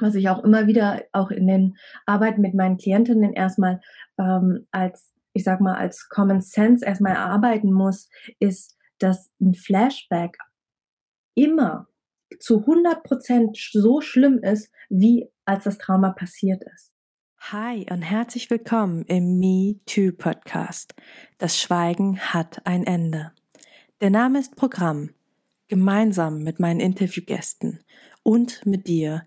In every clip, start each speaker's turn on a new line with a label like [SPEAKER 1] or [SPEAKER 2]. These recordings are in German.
[SPEAKER 1] was ich auch immer wieder auch in den Arbeiten mit meinen Klientinnen erstmal ähm, als, ich sag mal, als Common Sense erstmal erarbeiten muss, ist, dass ein Flashback immer zu 100 Prozent so schlimm ist, wie als das Trauma passiert ist.
[SPEAKER 2] Hi und herzlich willkommen im Me Too Podcast. Das Schweigen hat ein Ende. Der Name ist Programm. Gemeinsam mit meinen Interviewgästen und mit dir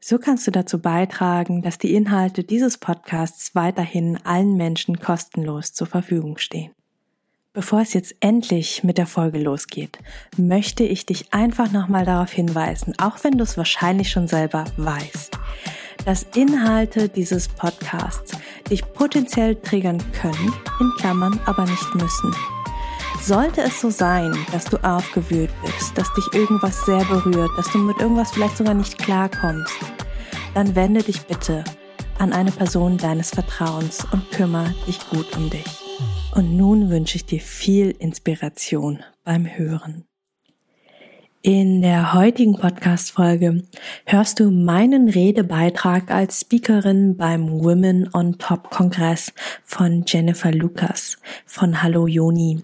[SPEAKER 2] So kannst du dazu beitragen, dass die Inhalte dieses Podcasts weiterhin allen Menschen kostenlos zur Verfügung stehen. Bevor es jetzt endlich mit der Folge losgeht, möchte ich dich einfach nochmal darauf hinweisen, auch wenn du es wahrscheinlich schon selber weißt, dass Inhalte dieses Podcasts dich potenziell triggern können, in Klammern aber nicht müssen. Sollte es so sein, dass du aufgewühlt bist, dass dich irgendwas sehr berührt, dass du mit irgendwas vielleicht sogar nicht klarkommst, dann wende dich bitte an eine Person deines Vertrauens und kümmere dich gut um dich. Und nun wünsche ich dir viel Inspiration beim Hören. In der heutigen Podcast-Folge hörst du meinen Redebeitrag als Speakerin beim Women on Top Kongress von Jennifer Lucas von Hallo Joni.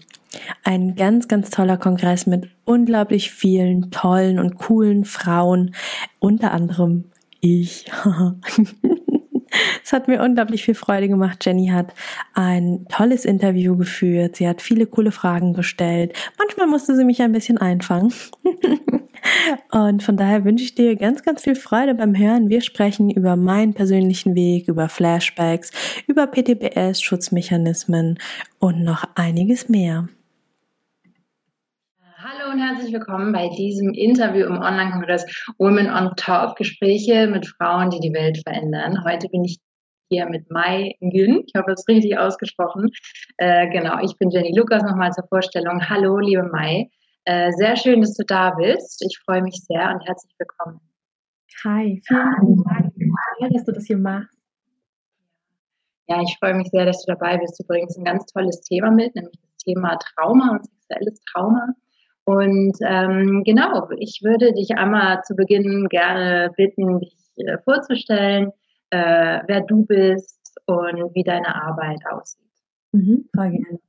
[SPEAKER 2] Ein ganz, ganz toller Kongress mit unglaublich vielen tollen und coolen Frauen, unter anderem ich. es hat mir unglaublich viel Freude gemacht. Jenny hat ein tolles Interview geführt. Sie hat viele coole Fragen gestellt. Manchmal musste sie mich ein bisschen einfangen. Und von daher wünsche ich dir ganz, ganz viel Freude beim Hören. Wir sprechen über meinen persönlichen Weg, über Flashbacks, über PTBS, Schutzmechanismen und noch einiges mehr.
[SPEAKER 3] Und herzlich willkommen bei diesem Interview im Online-Kongress Women on Top, Gespräche mit Frauen, die die Welt verändern. Heute bin ich hier mit Mai Ngün. Ich habe es richtig ausgesprochen. Äh, genau, ich bin Jenny Lukas nochmal zur Vorstellung. Hallo, liebe Mai. Äh, sehr schön, dass du da bist. Ich freue mich sehr und herzlich willkommen.
[SPEAKER 1] Hi, vielen Dank, dass du das hier machst.
[SPEAKER 3] Ja, ich freue mich sehr, dass du dabei bist. Du bringst ein ganz tolles Thema mit, nämlich das Thema Trauma und sexuelles Trauma. Und ähm, genau, ich würde dich einmal zu Beginn gerne bitten, dich äh, vorzustellen, äh, wer du bist und wie deine Arbeit aussieht.
[SPEAKER 1] Mhm, voll gerne.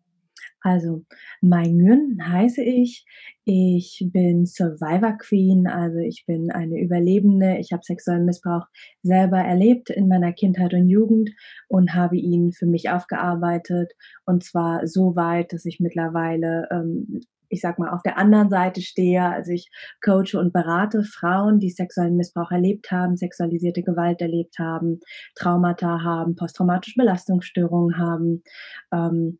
[SPEAKER 1] Also, Mai Nguyen heiße ich. Ich bin Survivor Queen, also ich bin eine Überlebende. Ich habe sexuellen Missbrauch selber erlebt in meiner Kindheit und Jugend und habe ihn für mich aufgearbeitet. Und zwar so weit, dass ich mittlerweile ähm, ich sag mal, auf der anderen Seite stehe. Also ich coache und berate Frauen, die sexuellen Missbrauch erlebt haben, sexualisierte Gewalt erlebt haben, Traumata haben, posttraumatische Belastungsstörungen haben. Ähm,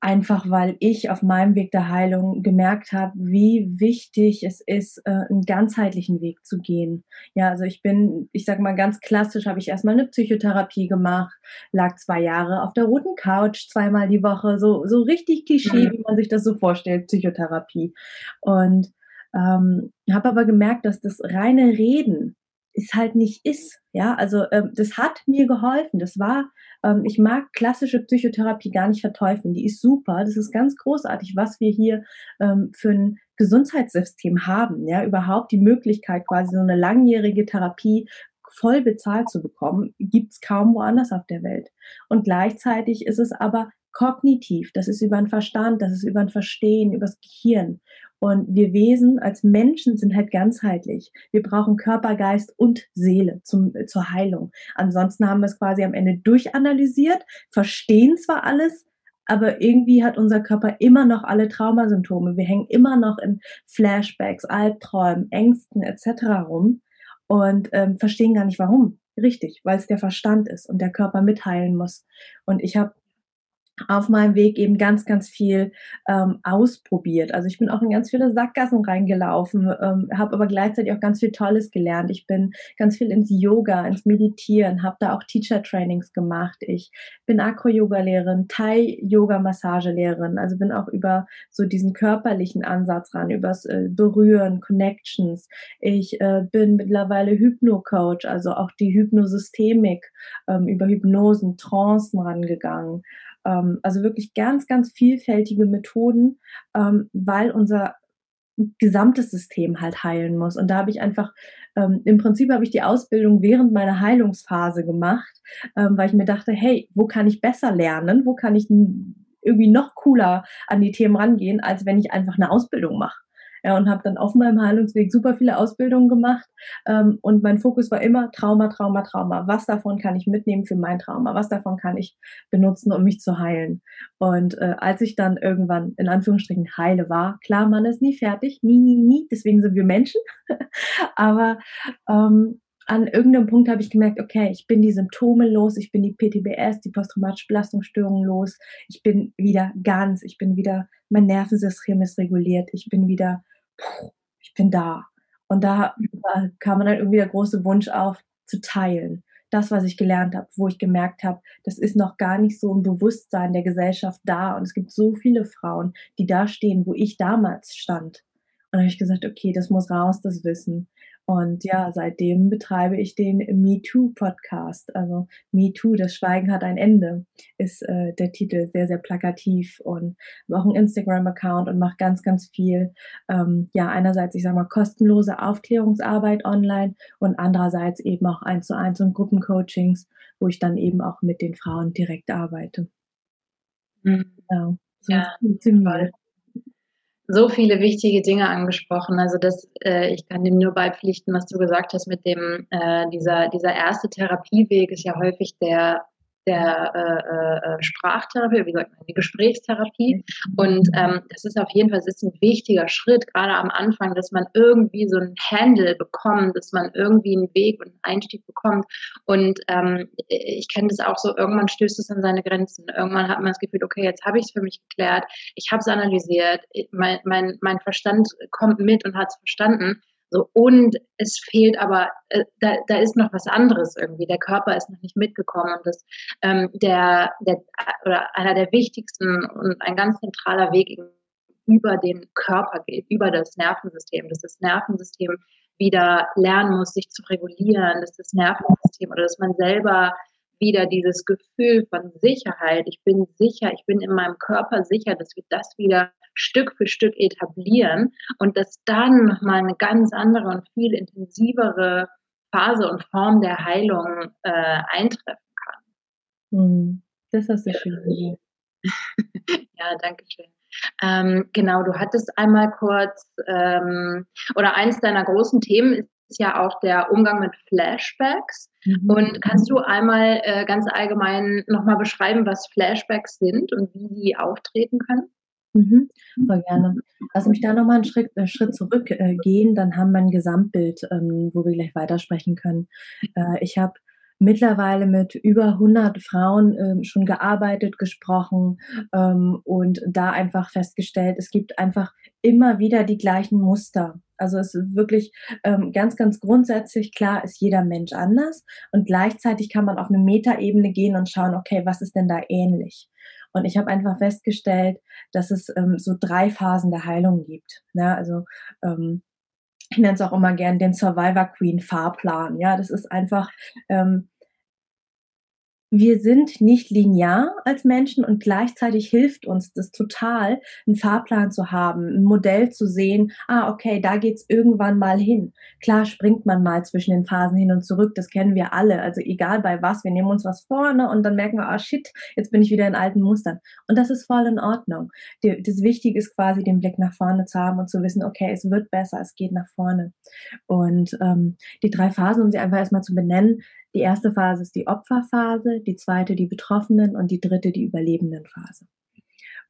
[SPEAKER 1] einfach weil ich auf meinem Weg der Heilung gemerkt habe, wie wichtig es ist, äh, einen ganzheitlichen Weg zu gehen. Ja, also ich bin, ich sag mal ganz klassisch, habe ich erstmal eine Psychotherapie gemacht, lag zwei Jahre auf der roten Couch, zweimal die Woche, so, so richtig Klischee, mhm. wie man sich das so vorstellt, Psychotherapie. Und ähm, habe aber gemerkt, dass das reine Reden es halt nicht ist. Ja, also ähm, das hat mir geholfen. Das war, ähm, ich mag klassische Psychotherapie gar nicht verteufeln. Die ist super. Das ist ganz großartig, was wir hier ähm, für ein Gesundheitssystem haben. Ja, überhaupt die Möglichkeit, quasi so eine langjährige Therapie voll bezahlt zu bekommen, gibt's kaum woanders auf der Welt. Und gleichzeitig ist es aber kognitiv, das ist über den Verstand, das ist über ein Verstehen, übers Gehirn. Und wir Wesen als Menschen sind halt ganzheitlich. Wir brauchen Körper, Geist und Seele zum, zur Heilung. Ansonsten haben wir es quasi am Ende durchanalysiert, verstehen zwar alles, aber irgendwie hat unser Körper immer noch alle Traumasymptome. Wir hängen immer noch in Flashbacks, Albträumen, Ängsten etc. rum und ähm, verstehen gar nicht warum. Richtig, weil es der Verstand ist und der Körper mitheilen muss. Und ich habe auf meinem Weg eben ganz, ganz viel ähm, ausprobiert. Also ich bin auch in ganz viele Sackgassen reingelaufen, ähm, habe aber gleichzeitig auch ganz viel Tolles gelernt. Ich bin ganz viel ins Yoga, ins Meditieren, habe da auch Teacher-Trainings gemacht. Ich bin Acro-Yoga-Lehrerin, Thai-Yoga-Massagelehrerin, also bin auch über so diesen körperlichen Ansatz ran, übers äh, Berühren, Connections. Ich äh, bin mittlerweile Hypno-Coach, also auch die Hypnosystemik ähm, über Hypnosen, Trancen rangegangen. Ähm, also wirklich ganz, ganz vielfältige Methoden, ähm, weil unser gesamtes System halt heilen muss. Und da habe ich einfach, ähm, im Prinzip habe ich die Ausbildung während meiner Heilungsphase gemacht, ähm, weil ich mir dachte, hey, wo kann ich besser lernen? Wo kann ich irgendwie noch cooler an die Themen rangehen, als wenn ich einfach eine Ausbildung mache? Ja, und habe dann auf meinem Heilungsweg super viele Ausbildungen gemacht. Ähm, und mein Fokus war immer Trauma, Trauma, Trauma. Was davon kann ich mitnehmen für mein Trauma? Was davon kann ich benutzen, um mich zu heilen? Und äh, als ich dann irgendwann in Anführungsstrichen heile war, klar, man ist nie fertig, nie, nie, nie. Deswegen sind wir Menschen. Aber ähm, an irgendeinem Punkt habe ich gemerkt, okay, ich bin die Symptome los, ich bin die PTBS, die posttraumatische Belastungsstörung los, ich bin wieder ganz, ich bin wieder, mein Nervensystem ist reguliert, ich bin wieder ich bin da. Und da, da kam dann irgendwie der große Wunsch auf, zu teilen. Das, was ich gelernt habe, wo ich gemerkt habe, das ist noch gar nicht so im Bewusstsein der Gesellschaft da. Und es gibt so viele Frauen, die da stehen, wo ich damals stand. Und da habe ich gesagt, okay, das muss raus, das Wissen. Und ja, seitdem betreibe ich den MeToo-Podcast. Also MeToo, das Schweigen hat ein Ende, ist äh, der Titel sehr, sehr plakativ und auch einen Instagram-Account und mache ganz, ganz viel, ähm, ja, einerseits, ich sage mal, kostenlose Aufklärungsarbeit online und andererseits eben auch eins zu eins und Gruppencoachings, wo ich dann eben auch mit den Frauen direkt arbeite.
[SPEAKER 3] Mhm. Genau. So ja, ziemlich so viele wichtige Dinge angesprochen. Also das, äh, ich kann dem nur beipflichten, was du gesagt hast mit dem, äh, dieser, dieser erste Therapieweg ist ja häufig der der äh, äh, Sprachtherapie, wie sagt man, die Gesprächstherapie. Und ähm, das ist auf jeden Fall ist ein wichtiger Schritt, gerade am Anfang, dass man irgendwie so ein Handle bekommt, dass man irgendwie einen Weg und einen Einstieg bekommt. Und ähm, ich kenne das auch so, irgendwann stößt es an seine Grenzen. Irgendwann hat man das Gefühl, okay, jetzt habe ich es für mich geklärt, ich habe es analysiert, mein, mein, mein Verstand kommt mit und hat es verstanden. So, und es fehlt aber, äh, da, da ist noch was anderes irgendwie. Der Körper ist noch nicht mitgekommen. Und das, ähm, der, der, oder einer der wichtigsten und ein ganz zentraler Weg über den Körper geht, über das Nervensystem, dass das Nervensystem wieder lernen muss, sich zu regulieren, dass das Nervensystem oder dass man selber wieder dieses Gefühl von Sicherheit, ich bin sicher, ich bin in meinem Körper sicher, dass wir das wieder Stück für Stück etablieren und dass dann nochmal eine ganz andere und viel intensivere Phase und Form der Heilung äh, eintreffen kann.
[SPEAKER 1] Hm, das hast du schön gesagt.
[SPEAKER 3] ja, danke schön. Ähm, genau, du hattest einmal kurz, ähm, oder eines deiner großen Themen ist ist ja auch der Umgang mit Flashbacks. Mhm. Und kannst du einmal äh, ganz allgemein nochmal beschreiben, was Flashbacks sind und wie die auftreten können?
[SPEAKER 1] Mhm, voll gerne. Lass mich da nochmal einen Schritt, äh, Schritt zurückgehen, äh, dann haben wir ein Gesamtbild, ähm, wo wir gleich weitersprechen können. Äh, ich habe mittlerweile mit über 100 Frauen ähm, schon gearbeitet, gesprochen ähm, und da einfach festgestellt, es gibt einfach immer wieder die gleichen Muster. Also es ist wirklich ähm, ganz, ganz grundsätzlich klar, ist jeder Mensch anders und gleichzeitig kann man auf eine Metaebene gehen und schauen, okay, was ist denn da ähnlich? Und ich habe einfach festgestellt, dass es ähm, so drei Phasen der Heilung gibt. Ja, also ähm, ich nenne es auch immer gern den Survivor Queen Fahrplan. Ja, das ist einfach ähm, wir sind nicht linear als Menschen und gleichzeitig hilft uns das total, einen Fahrplan zu haben, ein Modell zu sehen, ah, okay, da geht's irgendwann mal hin. Klar springt man mal zwischen den Phasen hin und zurück, das kennen wir alle. Also egal bei was, wir nehmen uns was vorne und dann merken wir, ah shit, jetzt bin ich wieder in alten Mustern. Und das ist voll in Ordnung. Das Wichtige ist quasi, den Blick nach vorne zu haben und zu wissen, okay, es wird besser, es geht nach vorne. Und ähm, die drei Phasen, um sie einfach erstmal zu benennen, die erste Phase ist die Opferphase, die zweite die Betroffenen und die dritte die Überlebendenphase.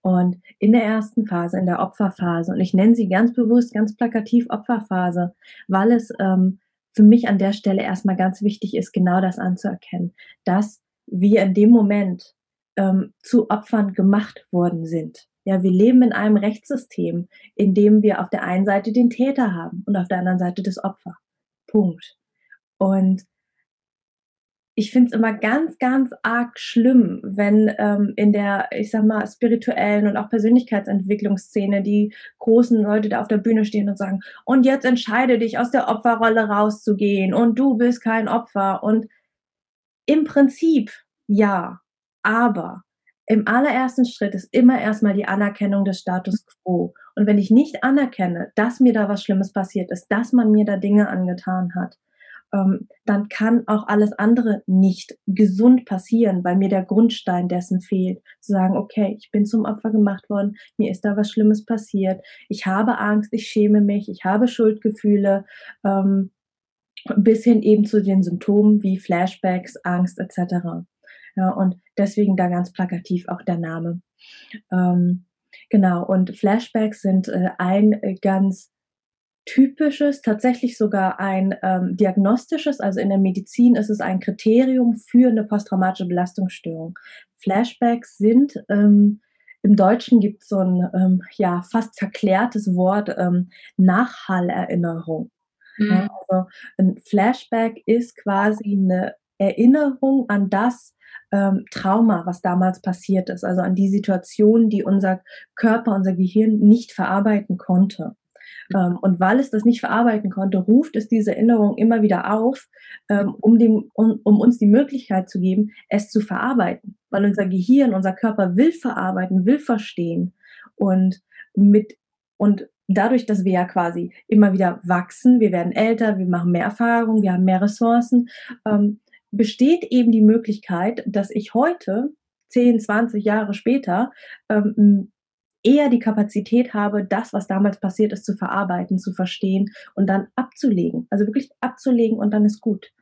[SPEAKER 1] Und in der ersten Phase, in der Opferphase, und ich nenne sie ganz bewusst, ganz plakativ Opferphase, weil es ähm, für mich an der Stelle erstmal ganz wichtig ist, genau das anzuerkennen, dass wir in dem Moment ähm, zu Opfern gemacht worden sind. Ja, wir leben in einem Rechtssystem, in dem wir auf der einen Seite den Täter haben und auf der anderen Seite das Opfer. Punkt. Und ich finde es immer ganz, ganz arg schlimm, wenn ähm, in der, ich sag mal, spirituellen und auch Persönlichkeitsentwicklungsszene die großen Leute da auf der Bühne stehen und sagen, und jetzt entscheide dich aus der Opferrolle rauszugehen und du bist kein Opfer. Und im Prinzip ja, aber im allerersten Schritt ist immer erstmal die Anerkennung des Status quo. Und wenn ich nicht anerkenne, dass mir da was Schlimmes passiert ist, dass man mir da Dinge angetan hat, ähm, dann kann auch alles andere nicht gesund passieren, weil mir der Grundstein dessen fehlt. Zu sagen, okay, ich bin zum Opfer gemacht worden, mir ist da was Schlimmes passiert, ich habe Angst, ich schäme mich, ich habe Schuldgefühle, ähm, bis hin eben zu den Symptomen wie Flashbacks, Angst etc. Ja, und deswegen da ganz plakativ auch der Name. Ähm, genau, und Flashbacks sind äh, ein äh, ganz typisches, tatsächlich sogar ein ähm, diagnostisches, also in der Medizin ist es ein Kriterium für eine posttraumatische Belastungsstörung. Flashbacks sind, ähm, im Deutschen gibt es so ein ähm, ja, fast verklärtes Wort, ähm, Nachhallerinnerung. Mhm. Ja, also ein Flashback ist quasi eine Erinnerung an das, ähm, Trauma, was damals passiert ist, also an die Situation, die unser Körper, unser Gehirn nicht verarbeiten konnte. Ähm, und weil es das nicht verarbeiten konnte, ruft es diese Erinnerung immer wieder auf, ähm, um, dem, um, um uns die Möglichkeit zu geben, es zu verarbeiten. Weil unser Gehirn, unser Körper will verarbeiten, will verstehen. Und mit, und dadurch, dass wir ja quasi immer wieder wachsen, wir werden älter, wir machen mehr Erfahrung, wir haben mehr Ressourcen, ähm, besteht eben die Möglichkeit, dass ich heute, 10, 20 Jahre später, ähm, eher die Kapazität habe, das, was damals passiert ist, zu verarbeiten, zu verstehen und dann abzulegen. Also wirklich abzulegen und dann ist gut.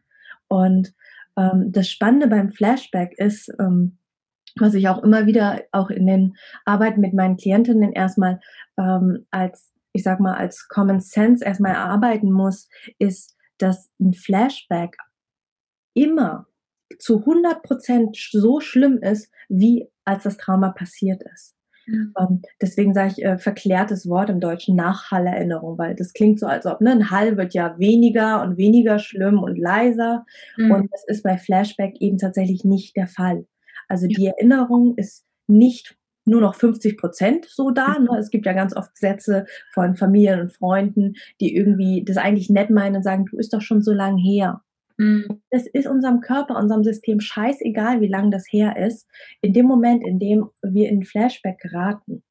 [SPEAKER 1] Und ähm, das Spannende beim Flashback ist, ähm, was ich auch immer wieder auch in den Arbeiten mit meinen Klientinnen erstmal ähm, als, ich sag mal, als Common Sense erstmal erarbeiten muss, ist, dass ein Flashback immer zu 100 Prozent so schlimm ist, wie als das Trauma passiert ist. Mhm. Ähm, deswegen sage ich äh, verklärtes Wort im Deutschen Nachhallerinnerung, weil das klingt so, als ob ne, ein Hall wird ja weniger und weniger schlimm und leiser. Mhm. Und das ist bei Flashback eben tatsächlich nicht der Fall. Also die Erinnerung ist nicht nur noch 50 Prozent so da. Ne? Es gibt ja ganz oft Sätze von Familien und Freunden, die irgendwie das eigentlich nett meinen und sagen, du ist doch schon so lang her. Mhm. Es ist unserem Körper, unserem System scheißegal, wie lang das her ist. In dem Moment, in dem wir in Flashback geraten,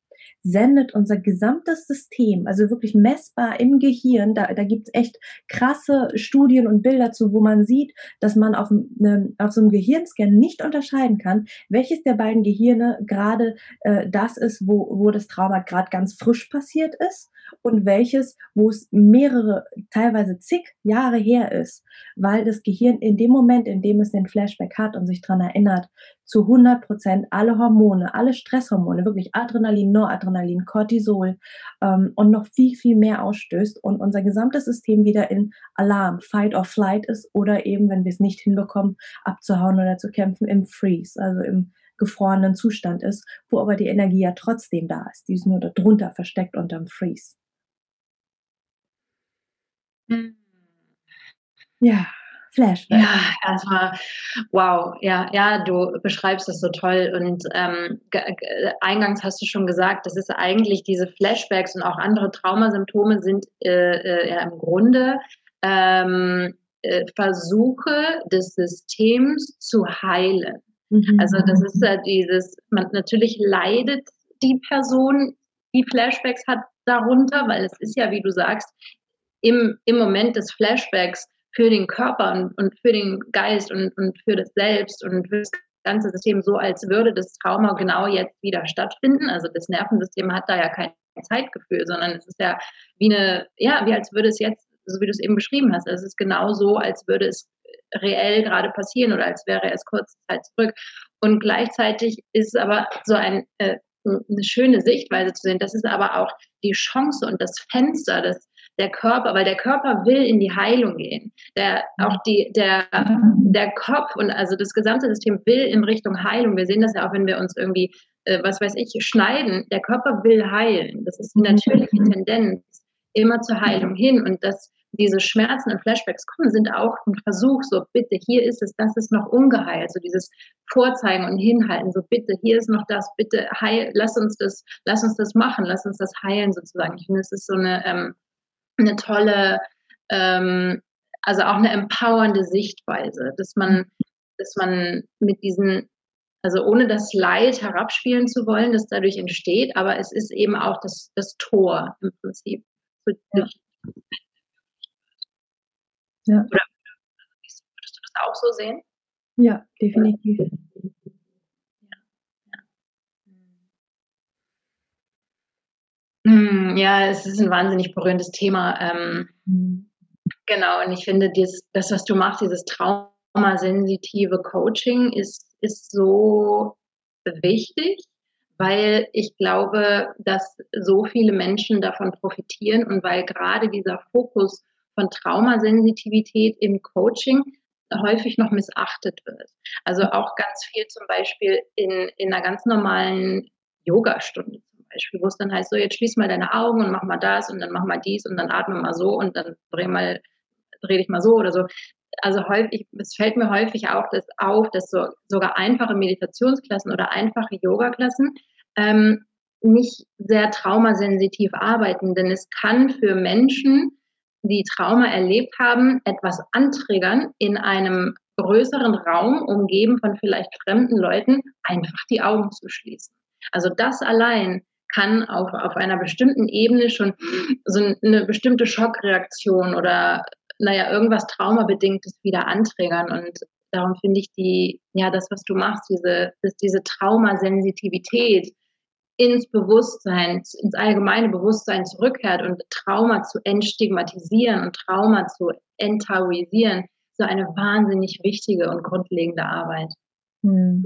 [SPEAKER 1] sendet unser gesamtes System, also wirklich messbar im Gehirn, da, da gibt es echt krasse Studien und Bilder zu, wo man sieht, dass man auf, ne, auf so einem Gehirnscan nicht unterscheiden kann, welches der beiden Gehirne gerade äh, das ist, wo, wo das Trauma gerade ganz frisch passiert ist und welches, wo es mehrere, teilweise zig Jahre her ist, weil das Gehirn in dem Moment, in dem es den Flashback hat und sich dran erinnert, zu 100 Prozent alle Hormone, alle Stresshormone, wirklich Adrenalin, Noradrenalin, Cortisol ähm, und noch viel, viel mehr ausstößt und unser gesamtes System wieder in Alarm, Fight or Flight ist oder eben, wenn wir es nicht hinbekommen, abzuhauen oder zu kämpfen, im Freeze, also im gefrorenen Zustand ist, wo aber die Energie ja trotzdem da ist. Die ist nur darunter versteckt unterm Freeze.
[SPEAKER 3] Mhm.
[SPEAKER 1] Ja, Flashback.
[SPEAKER 3] Ja, erstmal, wow, ja, ja, du beschreibst das so toll. Und ähm, eingangs hast du schon gesagt, das ist eigentlich diese Flashbacks und auch andere Traumasymptome sind äh, äh, ja im Grunde ähm, äh, Versuche des Systems zu heilen. Mhm. Also das ist ja dieses, man natürlich leidet die Person, die Flashbacks hat darunter, weil es ist ja, wie du sagst, im, im Moment des Flashbacks für den Körper und, und für den Geist und, und für das Selbst und für das ganze System so, als würde das Trauma genau jetzt wieder stattfinden. Also das Nervensystem hat da ja kein Zeitgefühl, sondern es ist ja wie eine, ja, wie als würde es jetzt, so wie du es eben beschrieben hast, es ist genau so, als würde es reell gerade passieren oder als wäre es kurze Zeit zurück. Und gleichzeitig ist es aber so ein, äh, eine schöne Sichtweise zu sehen. Das ist aber auch die Chance und das Fenster, das der Körper, weil der Körper will in die Heilung gehen. Der, auch die, der, der Kopf und also das gesamte System will in Richtung Heilung. Wir sehen das ja auch, wenn wir uns irgendwie, äh, was weiß ich, schneiden. Der Körper will heilen. Das ist eine natürliche Tendenz immer zur Heilung hin. Und dass diese Schmerzen und Flashbacks kommen, sind auch ein Versuch, so bitte, hier ist es, das ist noch ungeheilt. So dieses Vorzeigen und Hinhalten, so bitte, hier ist noch das, bitte, heil, lass uns das, lass uns das machen, lass uns das heilen sozusagen. Ich finde, es ist so eine, ähm, eine tolle, ähm, also auch eine empowernde Sichtweise, dass man, dass man mit diesen also ohne das Leid herabspielen zu wollen, das dadurch entsteht, aber es ist eben auch das, das Tor im Prinzip ja. Ja. Oder würdest du das auch so sehen?
[SPEAKER 1] Ja, definitiv.
[SPEAKER 3] Ja, es ist ein wahnsinnig berührendes Thema. Ähm, mhm. Genau, und ich finde, dieses, das, was du machst, dieses traumasensitive Coaching, ist, ist so wichtig, weil ich glaube, dass so viele Menschen davon profitieren und weil gerade dieser Fokus von Traumasensitivität im Coaching häufig noch missachtet wird. Also auch ganz viel zum Beispiel in, in einer ganz normalen Yogastunde zum Beispiel, wo es dann heißt, so jetzt schließ mal deine Augen und mach mal das und dann mach mal dies und dann atme mal so und dann dreh mal, dreh dich mal so oder so. Also häufig, es fällt mir häufig auch das auf, dass so, sogar einfache Meditationsklassen oder einfache Yogaklassen ähm, nicht sehr traumasensitiv arbeiten, denn es kann für Menschen, die Trauma erlebt haben, etwas anträgern in einem größeren Raum, umgeben von vielleicht fremden Leuten, einfach die Augen zu schließen. Also das allein kann auf, auf einer bestimmten Ebene schon so eine bestimmte Schockreaktion oder naja, irgendwas Traumabedingtes wieder anträgern. Und darum finde ich die, ja, das, was du machst, diese, diese Traumasensitivität, ins Bewusstsein, ins allgemeine Bewusstsein zurückkehrt und Trauma zu entstigmatisieren und Trauma zu enttabuisieren, so eine wahnsinnig wichtige und grundlegende Arbeit. Hm.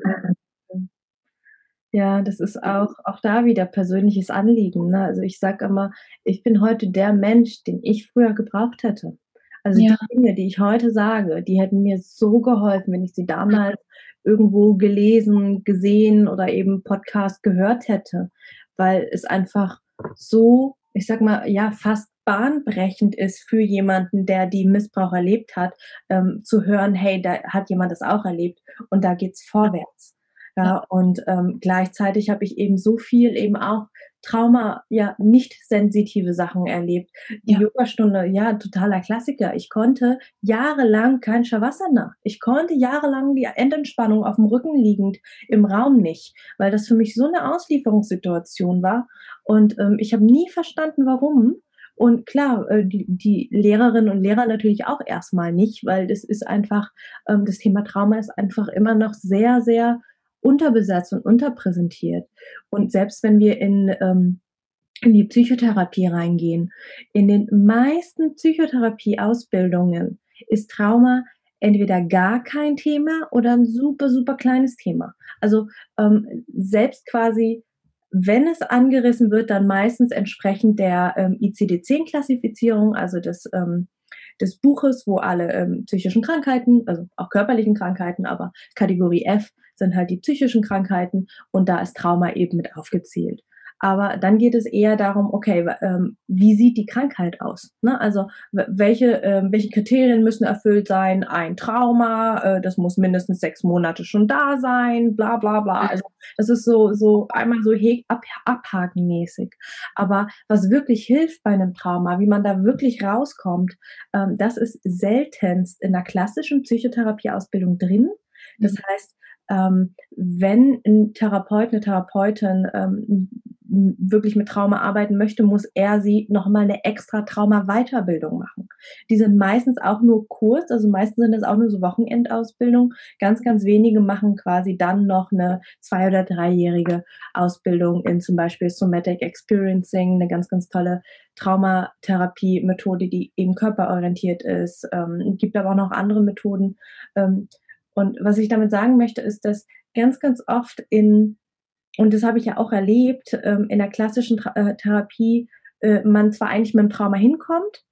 [SPEAKER 1] Ja, das ist auch, auch da wieder persönliches Anliegen. Ne? Also ich sage immer, ich bin heute der Mensch, den ich früher gebraucht hätte. Also ja. die Dinge, die ich heute sage, die hätten mir so geholfen, wenn ich sie damals irgendwo gelesen, gesehen oder eben Podcast gehört hätte, weil es einfach so, ich sag mal, ja, fast bahnbrechend ist für jemanden, der die Missbrauch erlebt hat, ähm, zu hören, hey, da hat jemand das auch erlebt und da geht's vorwärts. Ja, und ähm, gleichzeitig habe ich eben so viel eben auch Trauma, ja, nicht sensitive Sachen erlebt. Die ja. Yogastunde, ja, totaler Klassiker. Ich konnte jahrelang kein Shavasana. Ich konnte jahrelang die Endentspannung auf dem Rücken liegend im Raum nicht, weil das für mich so eine Auslieferungssituation war. Und ähm, ich habe nie verstanden, warum. Und klar, äh, die, die Lehrerinnen und Lehrer natürlich auch erstmal nicht, weil das ist einfach, ähm, das Thema Trauma ist einfach immer noch sehr, sehr unterbesetzt und unterpräsentiert. Und selbst wenn wir in, ähm, in die Psychotherapie reingehen, in den meisten Psychotherapie-Ausbildungen ist Trauma entweder gar kein Thema oder ein super, super kleines Thema. Also ähm, selbst quasi, wenn es angerissen wird, dann meistens entsprechend der ähm, ICD-10-Klassifizierung, also des, ähm, des Buches, wo alle ähm, psychischen Krankheiten, also auch körperlichen Krankheiten, aber Kategorie F sind halt die psychischen Krankheiten und da ist Trauma eben mit aufgezählt. Aber dann geht es eher darum, okay, ähm, wie sieht die Krankheit aus? Ne? Also welche, äh, welche Kriterien müssen erfüllt sein? Ein Trauma, äh, das muss mindestens sechs Monate schon da sein, bla bla bla. Also das ist so, so einmal so ab, abhakenmäßig. Aber was wirklich hilft bei einem Trauma, wie man da wirklich rauskommt, ähm, das ist seltenst in der klassischen Psychotherapieausbildung drin. Das mhm. heißt, ähm, wenn ein Therapeut, eine Therapeutin ähm, wirklich mit Trauma arbeiten möchte, muss er sie nochmal eine extra Trauma-Weiterbildung machen. Die sind meistens auch nur kurz, also meistens sind das auch nur so Wochenendausbildung. Ganz, ganz wenige machen quasi dann noch eine zwei- oder dreijährige Ausbildung in zum Beispiel Somatic Experiencing, eine ganz, ganz tolle Traumatherapie-Methode, die eben körperorientiert ist. Ähm, gibt aber auch noch andere Methoden. Ähm, und was ich damit sagen möchte, ist, dass ganz, ganz oft in, und das habe ich ja auch erlebt, ähm, in der klassischen Tra äh, Therapie äh, man zwar eigentlich mit dem Trauma hinkommt,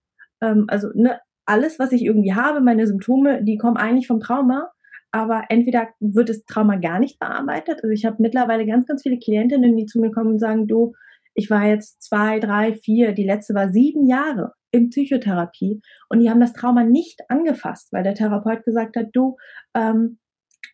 [SPEAKER 1] ähm, also ne, alles, was ich irgendwie habe, meine Symptome, die kommen eigentlich vom Trauma, aber entweder wird das Trauma gar nicht bearbeitet. Also ich habe mittlerweile ganz, ganz viele Klientinnen, die zu mir kommen und sagen, du, ich war jetzt zwei, drei, vier, die letzte war sieben Jahre in Psychotherapie und die haben das Trauma nicht angefasst, weil der Therapeut gesagt hat, du, ähm,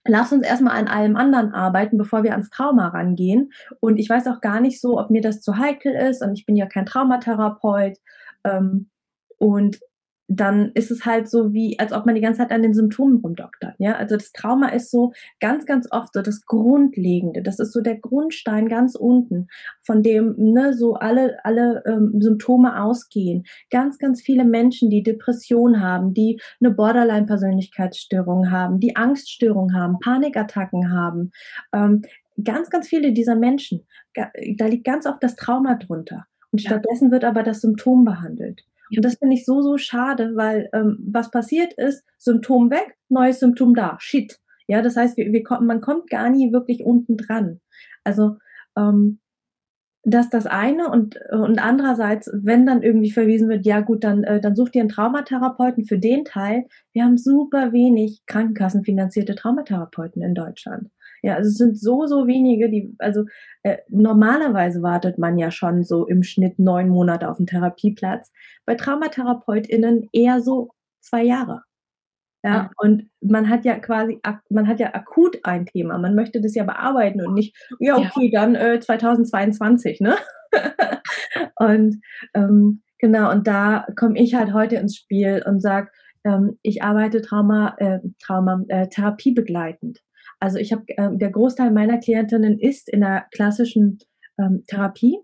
[SPEAKER 1] lass uns erstmal an allem anderen arbeiten, bevor wir ans Trauma rangehen. Und ich weiß auch gar nicht so, ob mir das zu heikel ist und ich bin ja kein Traumatherapeut. Ähm, und dann ist es halt so wie, als ob man die ganze Zeit an den Symptomen rumdoktert. Ja, also das Trauma ist so ganz, ganz oft so das Grundlegende. Das ist so der Grundstein ganz unten, von dem ne, so alle, alle ähm, Symptome ausgehen. Ganz, ganz viele Menschen, die Depression haben, die eine Borderline-Persönlichkeitsstörung haben, die Angststörung haben, Panikattacken haben. Ähm, ganz, ganz viele dieser Menschen, da liegt ganz oft das Trauma drunter. Und stattdessen wird aber das Symptom behandelt. Und das finde ich so, so schade, weil ähm, was passiert ist, Symptom weg, neues Symptom da, shit. Ja, das heißt, wir, wir, man kommt gar nie wirklich unten dran. Also ähm, das das eine und, und andererseits, wenn dann irgendwie verwiesen wird, ja gut, dann, äh, dann sucht ihr einen Traumatherapeuten für den Teil. Wir haben super wenig krankenkassenfinanzierte Traumatherapeuten in Deutschland. Ja, also es sind so, so wenige, die, also äh, normalerweise wartet man ja schon so im Schnitt neun Monate auf einen Therapieplatz. Bei TraumatherapeutInnen eher so zwei Jahre. Ja, und man hat ja quasi, man hat ja akut ein Thema. Man möchte das ja bearbeiten und nicht, ja, okay, ja. dann äh, 2022, ne? und ähm, genau, und da komme ich halt heute ins Spiel und sage, ähm, ich arbeite Trauma, äh, Trauma, äh, Therapie begleitend. Also ich habe, äh, der Großteil meiner Klientinnen ist in der klassischen ähm, Therapie,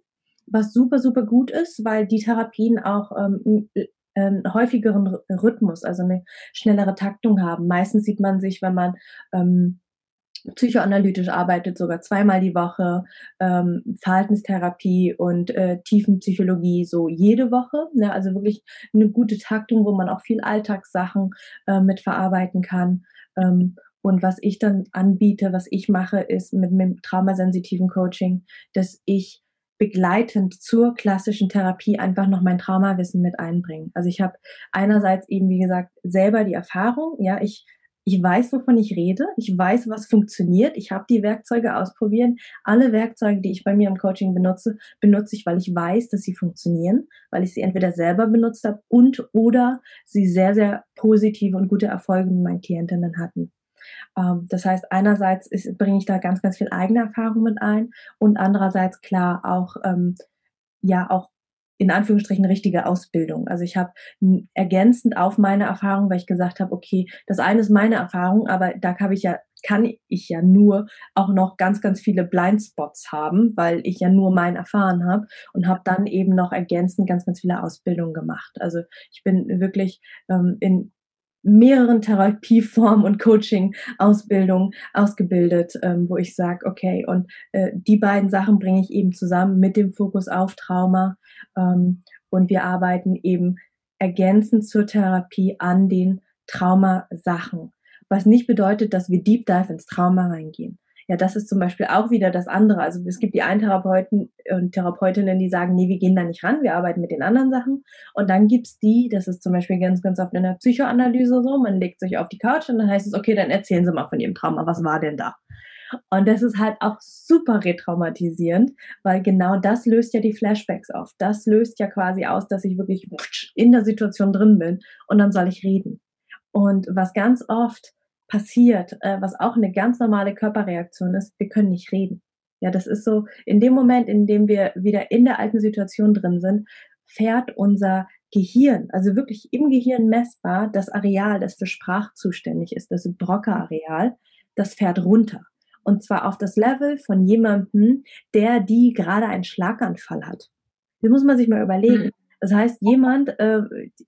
[SPEAKER 1] was super, super gut ist, weil die Therapien auch ähm, einen häufigeren Rhythmus, also eine schnellere Taktung haben. Meistens sieht man sich, wenn man ähm, psychoanalytisch arbeitet, sogar zweimal die Woche, ähm, Verhaltenstherapie und äh, Tiefenpsychologie so jede Woche. Ne? Also wirklich eine gute Taktung, wo man auch viel Alltagssachen äh, mit verarbeiten kann. Ähm, und was ich dann anbiete, was ich mache, ist mit, mit traumasensitiven Coaching, dass ich begleitend zur klassischen Therapie einfach noch mein Traumawissen mit einbringe. Also ich habe einerseits eben, wie gesagt, selber die Erfahrung, ja, ich ich weiß, wovon ich rede. Ich weiß, was funktioniert. Ich habe die Werkzeuge ausprobiert. Alle Werkzeuge, die ich bei mir im Coaching benutze, benutze ich, weil ich weiß, dass sie funktionieren, weil ich sie entweder selber benutzt habe und oder sie sehr, sehr positive und gute Erfolge mit meinen Klientinnen hatten. Ähm, das heißt, einerseits bringe ich da ganz, ganz viel eigene Erfahrung mit ein und andererseits klar auch, ähm, ja, auch in Anführungsstrichen richtige Ausbildung. Also ich habe ergänzend auf meine Erfahrung, weil ich gesagt habe, okay, das eine ist meine Erfahrung, aber da habe ich ja kann ich ja nur auch noch ganz, ganz viele Blindspots haben, weil ich ja nur mein erfahren habe und habe dann eben noch ergänzend ganz, ganz viele Ausbildungen gemacht. Also ich bin wirklich ähm, in mehreren Therapieformen und Coaching-Ausbildungen ausgebildet, ähm, wo ich sage, okay, und äh, die beiden Sachen bringe ich eben zusammen mit dem Fokus auf Trauma ähm, und wir arbeiten eben ergänzend zur Therapie an den Traumasachen, was nicht bedeutet, dass wir Deep Dive ins Trauma reingehen. Ja, das ist zum Beispiel auch wieder das andere. Also es gibt die einen Therapeuten und Therapeutinnen, die sagen, nee, wir gehen da nicht ran, wir arbeiten mit den anderen Sachen. Und dann gibt's die, das ist zum Beispiel ganz, ganz oft in der Psychoanalyse so, man legt sich auf die Couch und dann heißt es, okay, dann erzählen Sie mal von Ihrem Trauma, was war denn da? Und das ist halt auch super retraumatisierend, weil genau das löst ja die Flashbacks auf. Das löst ja quasi aus, dass ich wirklich in der Situation drin bin und dann soll ich reden. Und was ganz oft passiert, äh, was auch eine ganz normale Körperreaktion ist, wir können nicht reden. Ja, das ist so, in dem Moment, in dem wir wieder in der alten Situation drin sind, fährt unser Gehirn, also wirklich im Gehirn messbar, das Areal, das für Sprach zuständig ist, das Broca-Areal, das fährt runter. Und zwar auf das Level von jemandem, der die gerade einen Schlaganfall hat. Das muss man sich mal überlegen. Das heißt, jemand, äh,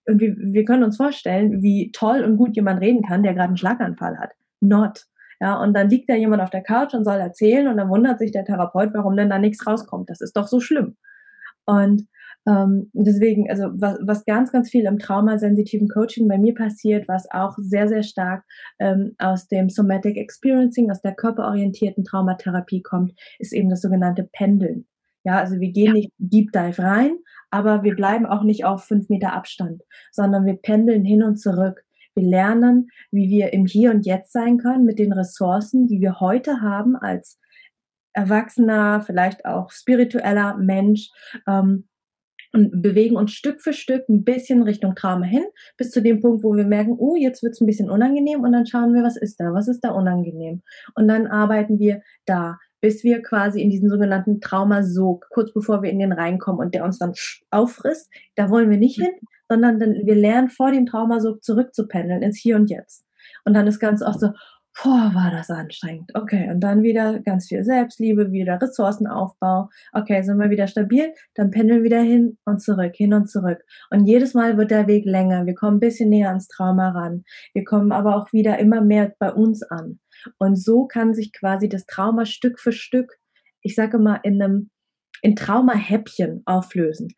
[SPEAKER 1] und wir, wir können uns vorstellen, wie toll und gut jemand reden kann, der gerade einen Schlaganfall hat. Not. Ja, und dann liegt da jemand auf der Couch und soll erzählen und dann wundert sich der Therapeut, warum denn da nichts rauskommt. Das ist doch so schlimm. Und ähm, deswegen, also was, was ganz, ganz viel im traumasensitiven Coaching bei mir passiert, was auch sehr, sehr stark ähm, aus dem Somatic Experiencing, aus der körperorientierten Traumatherapie kommt, ist eben das sogenannte Pendeln. Ja, also wir gehen nicht Deep Dive rein, aber wir bleiben auch nicht auf fünf Meter Abstand, sondern wir pendeln hin und zurück. Wir lernen, wie wir im Hier und Jetzt sein können mit den Ressourcen, die wir heute haben als erwachsener, vielleicht auch spiritueller Mensch. Ähm, und bewegen uns Stück für Stück ein bisschen Richtung Trauma hin, bis zu dem Punkt, wo wir merken, oh, jetzt wird's ein bisschen unangenehm und dann schauen wir, was ist da, was ist da unangenehm. Und dann arbeiten wir da, bis wir quasi in diesen sogenannten Traumasog, kurz bevor wir in den reinkommen und der uns dann auffrisst, da wollen wir nicht hin, sondern dann, wir lernen vor dem Traumasog zurückzupendeln ins Hier und Jetzt. Und dann ist ganz oft so, boah, war das anstrengend. Okay, und dann wieder ganz viel Selbstliebe, wieder Ressourcenaufbau. Okay, sind wir wieder stabil, dann pendeln wir wieder hin und zurück, hin und zurück. Und jedes Mal wird der Weg länger. Wir kommen ein bisschen näher ans Trauma ran. Wir kommen aber auch wieder immer mehr bei uns an. Und so kann sich quasi das Trauma Stück für Stück, ich sage mal, in einem in Traumahäppchen auflösen.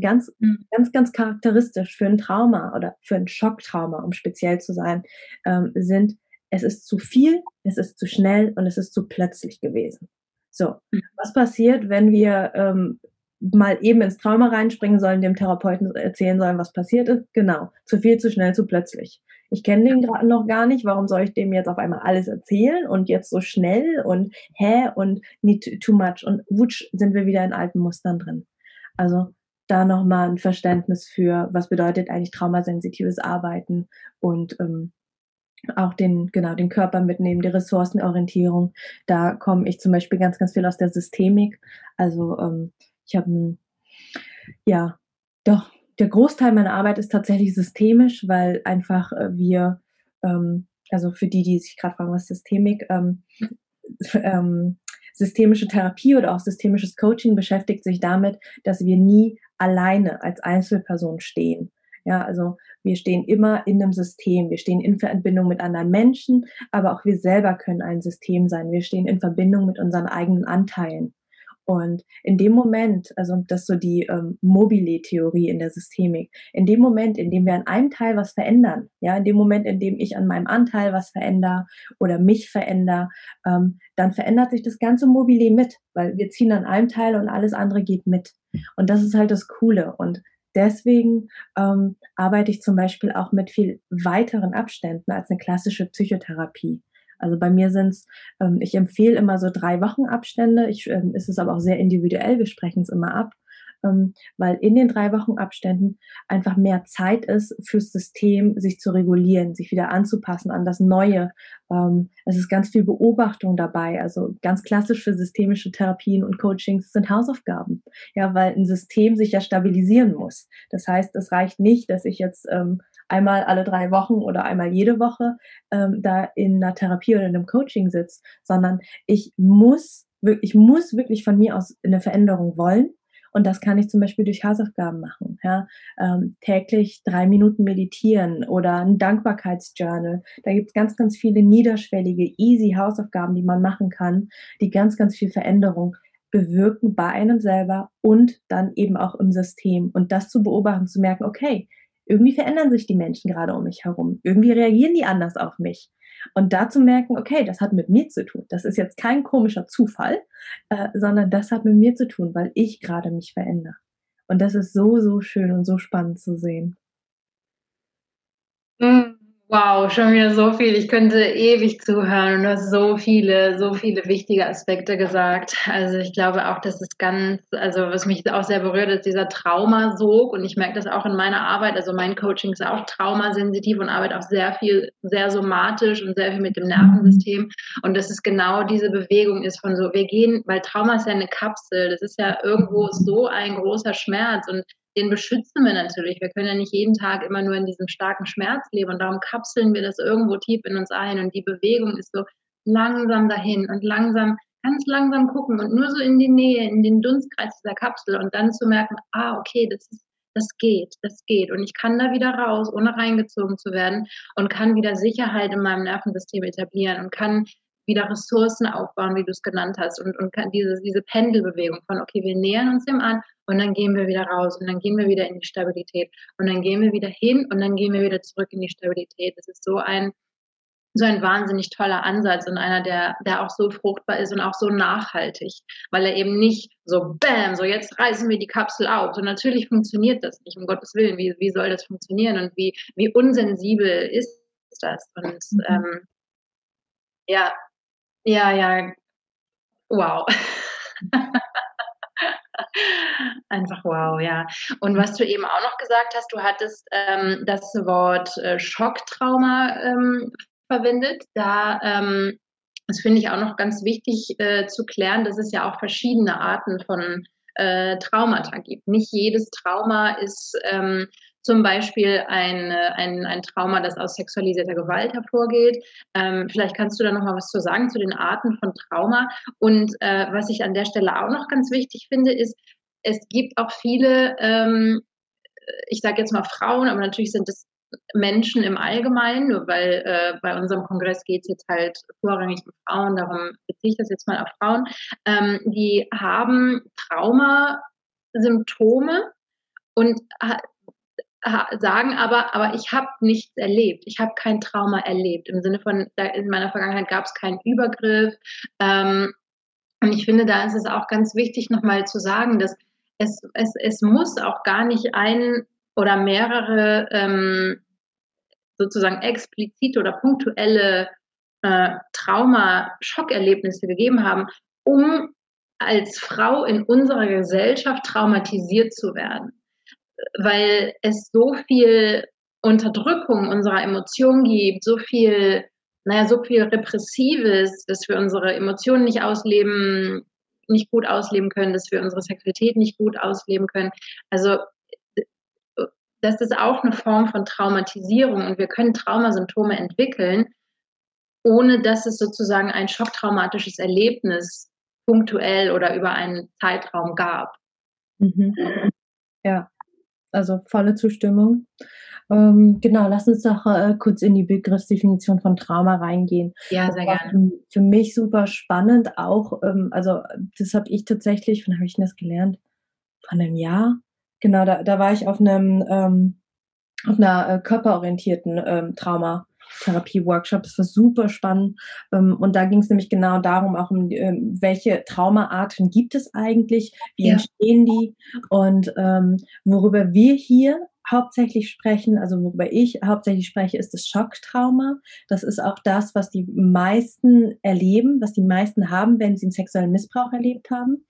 [SPEAKER 1] Ganz, mhm. ganz, ganz charakteristisch für ein Trauma oder für ein Schocktrauma, um speziell zu sein, ähm, sind es ist zu viel, es ist zu schnell und es ist zu plötzlich gewesen. So, mhm. was passiert, wenn wir ähm, mal eben ins Trauma reinspringen sollen, dem Therapeuten erzählen sollen, was passiert ist? Genau, zu viel, zu schnell, zu plötzlich. Ich kenne den gerade noch gar nicht, warum soll ich dem jetzt auf einmal alles erzählen und jetzt so schnell und hä und nicht too much und wutsch sind wir wieder in alten Mustern drin. Also da nochmal ein Verständnis für, was bedeutet eigentlich traumasensitives Arbeiten und ähm, auch den, genau, den Körper mitnehmen, die Ressourcenorientierung. Da komme ich zum Beispiel ganz, ganz viel aus der Systemik. Also ähm, ich habe, ja, doch, der Großteil meiner Arbeit ist tatsächlich systemisch, weil einfach äh, wir, ähm, also für die, die sich gerade fragen, was Systemik, ähm, ähm, systemische Therapie oder auch systemisches Coaching beschäftigt sich damit, dass wir nie alleine als Einzelperson stehen. Ja, also wir stehen immer in einem System. Wir stehen in Verbindung mit anderen Menschen, aber auch wir selber können ein System sein. Wir stehen in Verbindung mit unseren eigenen Anteilen. Und in dem Moment, also das ist so die ähm, Mobile-Theorie in der Systemik, in dem Moment, in dem wir an einem Teil was verändern, ja, in dem Moment, in dem ich an meinem Anteil was verändere oder mich verändere, ähm, dann verändert sich das ganze Mobile mit, weil wir ziehen an einem Teil und alles andere geht mit. Und das ist halt das Coole. Und deswegen ähm, arbeite ich zum Beispiel auch mit viel weiteren Abständen als eine klassische Psychotherapie. Also bei mir sind es, ähm, ich empfehle immer so drei Wochen Abstände. Ich, ähm, ist es aber auch sehr individuell. Wir sprechen es immer ab ähm, weil in den drei Wochen Abständen einfach mehr Zeit ist fürs System, sich zu regulieren, sich wieder anzupassen an das Neue. Ähm, es ist ganz viel Beobachtung dabei. Also ganz klassisch für systemische Therapien und Coachings sind Hausaufgaben. Ja, weil ein System sich ja stabilisieren muss. Das heißt, es reicht nicht, dass ich jetzt ähm, einmal alle drei Wochen oder einmal jede Woche ähm, da in einer Therapie oder in einem Coaching sitze, sondern ich muss ich muss wirklich von mir aus eine Veränderung wollen und das kann ich zum Beispiel durch Hausaufgaben machen. Ja? Ähm, täglich drei Minuten meditieren oder ein Dankbarkeitsjournal. Da gibt es ganz, ganz viele niederschwellige, easy Hausaufgaben, die man machen kann, die ganz, ganz viel Veränderung bewirken bei einem selber und dann eben auch im System. Und das zu beobachten, zu merken, okay, irgendwie verändern sich die Menschen gerade um mich herum. Irgendwie reagieren die anders auf mich. Und da zu merken, okay, das hat mit mir zu tun. Das ist jetzt kein komischer Zufall, äh, sondern das hat mit mir zu tun, weil ich gerade mich verändere. Und das ist so, so schön und so spannend zu sehen.
[SPEAKER 3] Wow, schon wieder so viel. Ich könnte ewig zuhören und du hast so viele, so viele wichtige Aspekte gesagt. Also ich glaube auch, dass es ganz, also was mich auch sehr berührt, ist dieser Traumasog und ich merke das auch in meiner Arbeit. Also mein Coaching ist auch traumasensitiv und arbeite auch sehr viel, sehr somatisch und sehr viel mit dem Nervensystem. Und dass es genau diese Bewegung ist von so, wir gehen, weil Trauma ist ja eine Kapsel, das ist ja irgendwo so ein großer Schmerz und den beschützen wir natürlich. Wir können ja nicht jeden Tag immer nur in diesem starken Schmerz leben und darum kapseln wir das irgendwo tief in uns ein und die Bewegung ist so langsam dahin und langsam, ganz langsam gucken und nur so in die Nähe, in den Dunstkreis dieser Kapsel und dann zu merken, ah, okay, das ist das geht, das geht. Und ich kann da wieder raus, ohne reingezogen zu werden und kann wieder Sicherheit in meinem Nervensystem etablieren und kann wieder Ressourcen aufbauen, wie du es genannt hast, und, und kann diese, diese Pendelbewegung von, okay, wir nähern uns dem an und dann gehen wir wieder raus und dann gehen wir wieder in die Stabilität und dann gehen wir wieder hin und dann gehen wir wieder zurück in die Stabilität. Das ist so ein, so ein wahnsinnig toller Ansatz und einer, der, der auch so fruchtbar ist und auch so nachhaltig, weil er eben nicht so bam, so jetzt reißen wir die Kapsel auf. So natürlich funktioniert das nicht, um Gottes Willen. Wie, wie soll das funktionieren und wie, wie unsensibel ist das? Und mhm. ähm, ja, ja, ja, wow. Einfach wow, ja. Und was du eben auch noch gesagt hast, du hattest ähm, das Wort äh, Schocktrauma ähm, verwendet. Da, ähm, das finde ich auch noch ganz wichtig äh, zu klären, dass es ja auch verschiedene Arten von äh, Traumata gibt. Nicht jedes Trauma ist ähm, zum Beispiel ein, ein, ein Trauma, das aus sexualisierter Gewalt hervorgeht. Ähm, vielleicht kannst du da noch mal was zu sagen zu den Arten von Trauma. Und äh, was ich an der Stelle auch noch ganz wichtig finde, ist, es gibt auch viele, ähm, ich sage jetzt mal Frauen, aber natürlich sind es Menschen im Allgemeinen, weil äh, bei unserem Kongress geht es jetzt halt vorrangig um Frauen, darum beziehe ich das jetzt mal auf Frauen, ähm, die haben Traumasymptome und sagen aber, aber ich habe nichts erlebt. Ich habe kein Trauma erlebt. Im Sinne von, in meiner Vergangenheit gab es keinen Übergriff. Ähm, und ich finde, da ist es auch ganz wichtig, nochmal zu sagen, dass es, es, es muss auch gar nicht ein oder mehrere ähm, sozusagen explizite oder punktuelle äh, Trauma-Schockerlebnisse gegeben haben, um als Frau in unserer Gesellschaft traumatisiert zu werden weil es so viel Unterdrückung unserer Emotionen gibt, so viel, naja, so viel Repressives, dass wir unsere Emotionen nicht ausleben, nicht gut ausleben können, dass wir unsere Sexualität nicht gut ausleben können. Also das ist auch eine Form von Traumatisierung und wir können Traumasymptome entwickeln, ohne dass es sozusagen ein schocktraumatisches Erlebnis punktuell oder über einen Zeitraum gab.
[SPEAKER 1] Mhm. Ja, also volle Zustimmung. Ähm, genau, lass uns doch äh, kurz in die Begriffsdefinition von Trauma reingehen.
[SPEAKER 3] Ja, sehr gerne.
[SPEAKER 1] Für mich super spannend auch, ähm, also das habe ich tatsächlich, wann habe ich denn das gelernt? Von einem Jahr. Genau, da, da war ich auf einem ähm, auf einer äh, körperorientierten ähm, Trauma. Therapie-Workshop. Das war super spannend. Ähm, und da ging es nämlich genau darum, auch um ähm, welche Traumaarten gibt es eigentlich, wie ja. entstehen die und ähm, worüber wir hier hauptsächlich sprechen, also worüber ich hauptsächlich spreche, ist das Schocktrauma. Das ist auch das, was die meisten erleben, was die meisten haben, wenn sie einen sexuellen Missbrauch erlebt haben.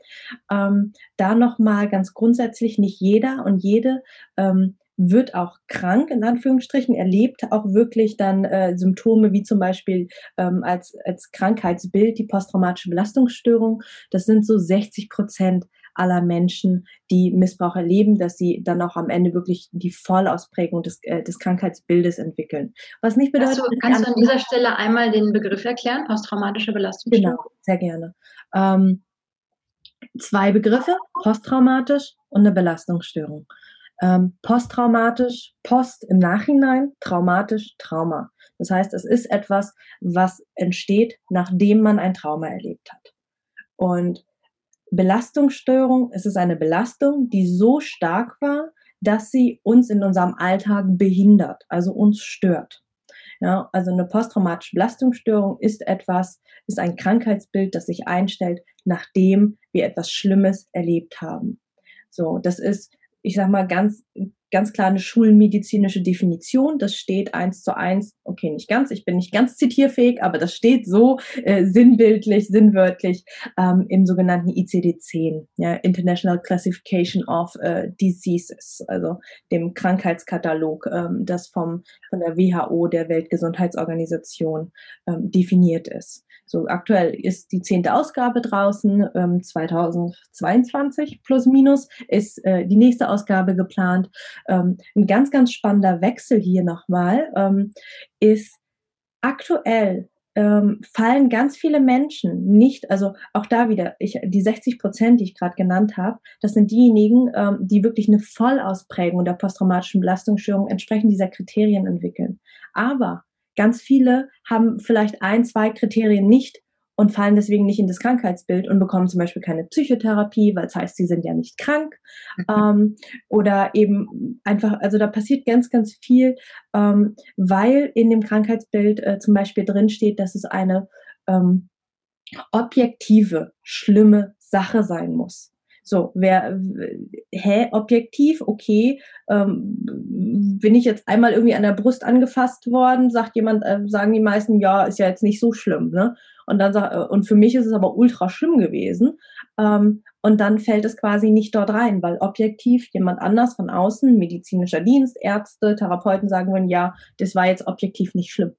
[SPEAKER 1] Ähm, da nochmal ganz grundsätzlich, nicht jeder und jede ähm, wird auch krank, in Anführungsstrichen, erlebt auch wirklich dann äh, Symptome wie zum Beispiel ähm, als, als Krankheitsbild die posttraumatische Belastungsstörung. Das sind so 60 Prozent aller Menschen, die Missbrauch erleben, dass sie dann auch am Ende wirklich die Vollausprägung des, äh, des Krankheitsbildes entwickeln. Was nicht bedeutet.
[SPEAKER 3] Kannst du, kannst du an dieser Stelle einmal den Begriff erklären, posttraumatische Belastungsstörung?
[SPEAKER 1] Genau, sehr gerne. Ähm, zwei Begriffe, posttraumatisch und eine Belastungsstörung. Ähm, posttraumatisch, Post im Nachhinein, traumatisch, Trauma. Das heißt, es ist etwas, was entsteht, nachdem man ein Trauma erlebt hat. Und Belastungsstörung, es ist eine Belastung, die so stark war, dass sie uns in unserem Alltag behindert, also uns stört. Ja, also eine posttraumatische Belastungsstörung ist etwas, ist ein Krankheitsbild, das sich einstellt, nachdem wir etwas Schlimmes erlebt haben. So, das ist ich sag mal, ganz, ganz klar eine schulmedizinische Definition. Das steht eins zu eins, okay, nicht ganz, ich bin nicht ganz zitierfähig, aber das steht so äh, sinnbildlich, sinnwörtlich ähm, im sogenannten ICD-10, ja, International Classification of äh, Diseases, also dem Krankheitskatalog, ähm, das vom, von der WHO, der Weltgesundheitsorganisation, ähm, definiert ist. So aktuell ist die zehnte Ausgabe draußen, ähm, 2022 plus minus ist äh, die nächste Ausgabe geplant. Ähm, ein ganz, ganz spannender Wechsel hier nochmal ähm, ist aktuell ähm, fallen ganz viele Menschen nicht, also auch da wieder, ich, die 60 Prozent, die ich gerade genannt habe, das sind diejenigen, ähm, die wirklich eine Vollausprägung der posttraumatischen Belastungsstörung entsprechend dieser Kriterien entwickeln. Aber Ganz viele haben vielleicht ein, zwei Kriterien nicht und fallen deswegen nicht in das Krankheitsbild und bekommen zum Beispiel keine Psychotherapie, weil es heißt, sie sind ja nicht krank. Mhm. Ähm, oder eben einfach, also da passiert ganz, ganz viel, ähm, weil in dem Krankheitsbild äh, zum Beispiel drinsteht, dass es eine ähm, objektive, schlimme Sache sein muss. So, wer, hä, objektiv, okay, ähm, bin ich jetzt einmal irgendwie an der Brust angefasst worden, sagt jemand, äh, sagen die meisten, ja, ist ja jetzt nicht so schlimm, ne? Und dann sagt, äh, und für mich ist es aber ultra schlimm gewesen. Ähm, und dann fällt es quasi nicht dort rein, weil objektiv jemand anders von außen, medizinischer Dienst, Ärzte, Therapeuten sagen würden, ja, das war jetzt objektiv nicht schlimm.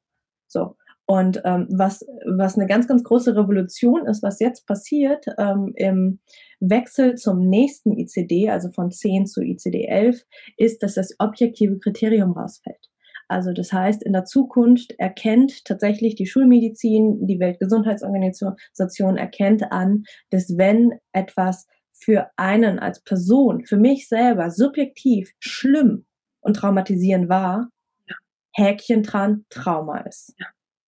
[SPEAKER 1] So. Und ähm, was, was eine ganz, ganz große Revolution ist, was jetzt passiert ähm, im Wechsel zum nächsten ICD, also von 10 zu ICD 11, ist, dass das objektive Kriterium rausfällt. Also das heißt, in der Zukunft erkennt tatsächlich die Schulmedizin, die Weltgesundheitsorganisation erkennt an, dass wenn etwas für einen als Person, für mich selber subjektiv schlimm und traumatisierend war, Häkchen dran, Trauma ist.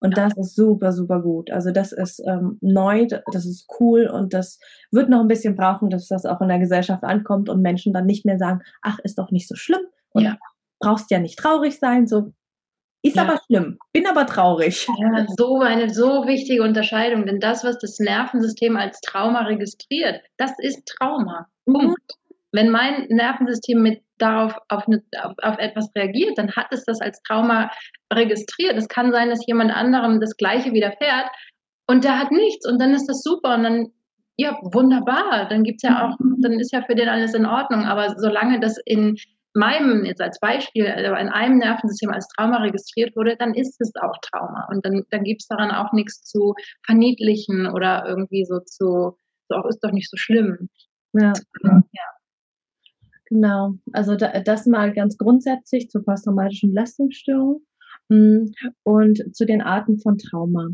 [SPEAKER 1] Und das ist super, super gut. Also das ist ähm, neu, das ist cool und das wird noch ein bisschen brauchen, dass das auch in der Gesellschaft ankommt und Menschen dann nicht mehr sagen, ach, ist doch nicht so schlimm und ja. brauchst ja nicht traurig sein, so ist ja. aber schlimm, bin aber traurig.
[SPEAKER 3] Ja, so eine so wichtige Unterscheidung, denn das, was das Nervensystem als Trauma registriert, das ist Trauma. Punkt. Mhm. Wenn mein Nervensystem mit darauf auf, eine, auf, auf, etwas reagiert, dann hat es das als Trauma registriert. Es kann sein, dass jemand anderem das Gleiche widerfährt und der hat nichts und dann ist das super und dann ja wunderbar. Dann gibt's ja auch, dann ist ja für den alles in Ordnung. Aber solange das in meinem, jetzt als Beispiel, also in einem Nervensystem als Trauma registriert wurde, dann ist es auch Trauma. Und dann, dann gibt es daran auch nichts zu verniedlichen oder irgendwie so zu, so auch ist doch nicht so schlimm.
[SPEAKER 1] Ja. ja. Genau, also da, das mal ganz grundsätzlich zur posttraumatischen Belastungsstörung hm, und zu den Arten von Trauma.